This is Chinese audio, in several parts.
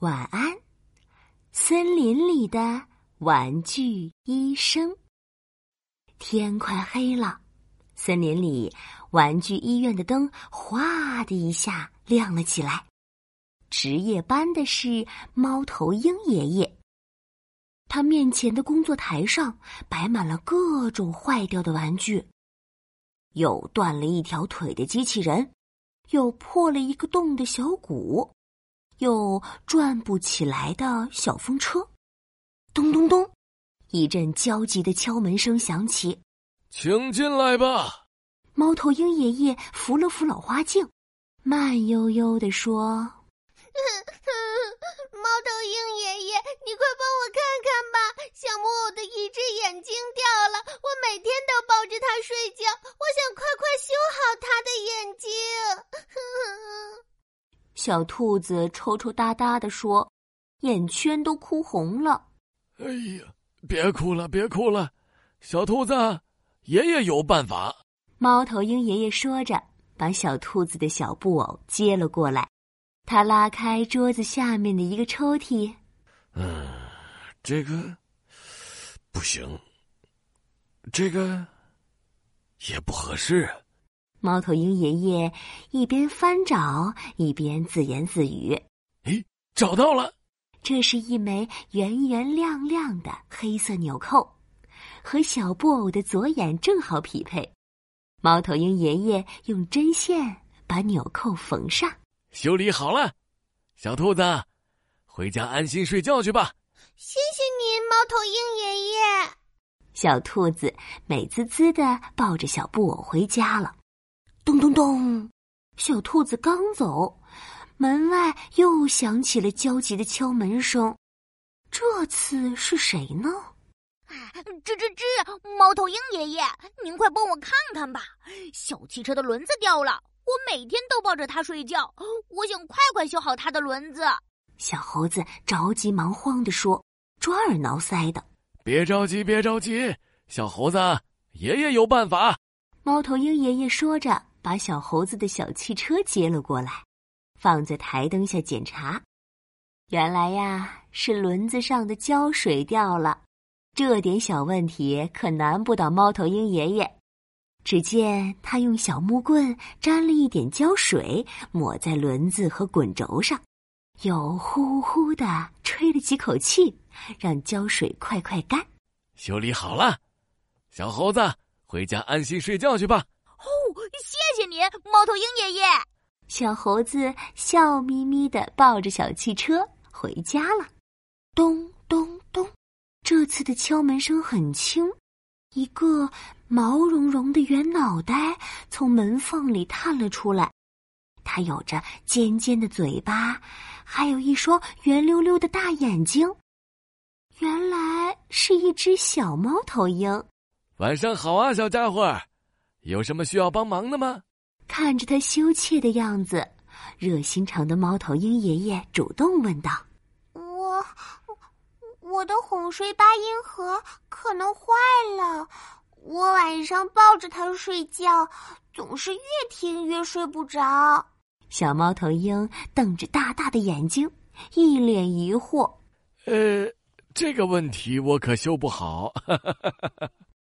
晚安，森林里的玩具医生。天快黑了，森林里玩具医院的灯哗的一下亮了起来。值夜班的是猫头鹰爷爷，他面前的工作台上摆满了各种坏掉的玩具，有断了一条腿的机器人，有破了一个洞的小鼓。又转不起来的小风车，咚咚咚，一阵焦急的敲门声响起。请进来吧。猫头鹰爷爷扶了扶老花镜，慢悠悠地说：“猫头鹰爷爷，你快帮我看看吧，小木偶的一只眼睛掉了，我每天都抱着它睡觉，我想快快修好它的眼睛。”小兔子抽抽搭搭的说：“眼圈都哭红了。”“哎呀，别哭了，别哭了，小兔子，爷爷有办法。”猫头鹰爷爷说着，把小兔子的小布偶接了过来。他拉开桌子下面的一个抽屉，“嗯，这个不行，这个也不合适。”猫头鹰爷爷一边翻找，一边自言自语：“哎，找到了！这是一枚圆圆亮亮的黑色纽扣，和小布偶的左眼正好匹配。”猫头鹰爷爷用针线把纽扣缝上，修理好了。小兔子，回家安心睡觉去吧。谢谢您，猫头鹰爷爷。小兔子美滋滋的抱着小布偶回家了。咚咚咚！小兔子刚走，门外又响起了焦急的敲门声。这次是谁呢？吱吱吱！猫头鹰爷爷，您快帮我看看吧！小汽车的轮子掉了，我每天都抱着它睡觉，我想快快修好它的轮子。小猴子着急忙慌地说，抓耳挠腮的。别着急，别着急，小猴子，爷爷有办法。猫头鹰爷爷说着。把小猴子的小汽车接了过来，放在台灯下检查。原来呀，是轮子上的胶水掉了。这点小问题可难不倒猫头鹰爷爷。只见他用小木棍沾了一点胶水，抹在轮子和滚轴上，又呼呼的吹了几口气，让胶水快快干。修理好了，小猴子回家安心睡觉去吧。猫头鹰爷爷。小猴子笑眯眯的抱着小汽车回家了。咚咚咚，这次的敲门声很轻，一个毛茸茸的圆脑袋从门缝里探了出来。它有着尖尖的嘴巴，还有一双圆溜溜的大眼睛。原来是一只小猫头鹰。晚上好啊，小家伙。有什么需要帮忙的吗？看着他羞怯的样子，热心肠的猫头鹰爷爷主动问道：“我，我的哄睡八音盒可能坏了，我晚上抱着它睡觉，总是越听越睡不着。”小猫头鹰瞪着大大的眼睛，一脸疑惑：“呃，这个问题我可修不好。”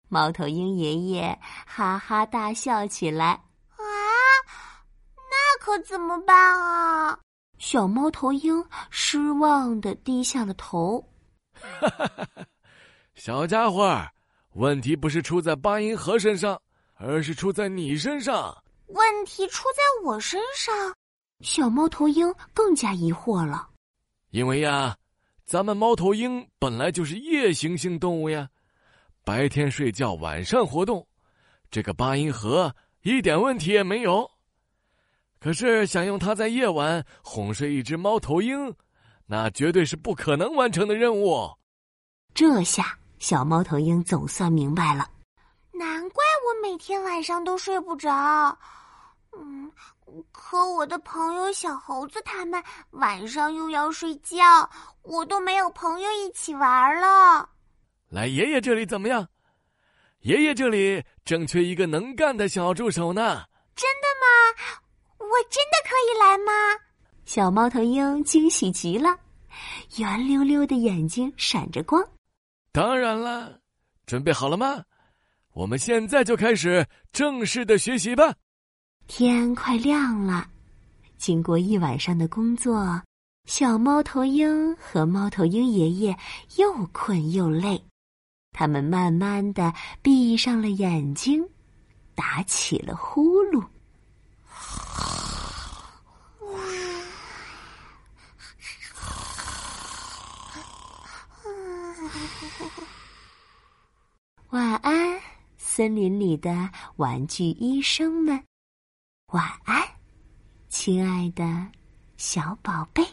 猫头鹰爷爷哈哈大笑起来。啊，那可怎么办啊？小猫头鹰失望的低下了头。哈哈哈！小家伙，问题不是出在八音盒身上，而是出在你身上。问题出在我身上？小猫头鹰更加疑惑了。因为呀，咱们猫头鹰本来就是夜行性动物呀。白天睡觉，晚上活动，这个八音盒一点问题也没有。可是想用它在夜晚哄睡一只猫头鹰，那绝对是不可能完成的任务。这下小猫头鹰总算明白了，难怪我每天晚上都睡不着。嗯，可我的朋友小猴子他们晚上又要睡觉，我都没有朋友一起玩了。来爷爷这里怎么样？爷爷这里正缺一个能干的小助手呢。真的吗？我真的可以来吗？小猫头鹰惊喜极了，圆溜溜的眼睛闪着光。当然了，准备好了吗？我们现在就开始正式的学习吧。天快亮了，经过一晚上的工作，小猫头鹰和猫头鹰爷爷又困又累，他们慢慢的闭上了眼睛，打起了呼噜。晚安，森林里的玩具医生们。晚安，亲爱的小宝贝。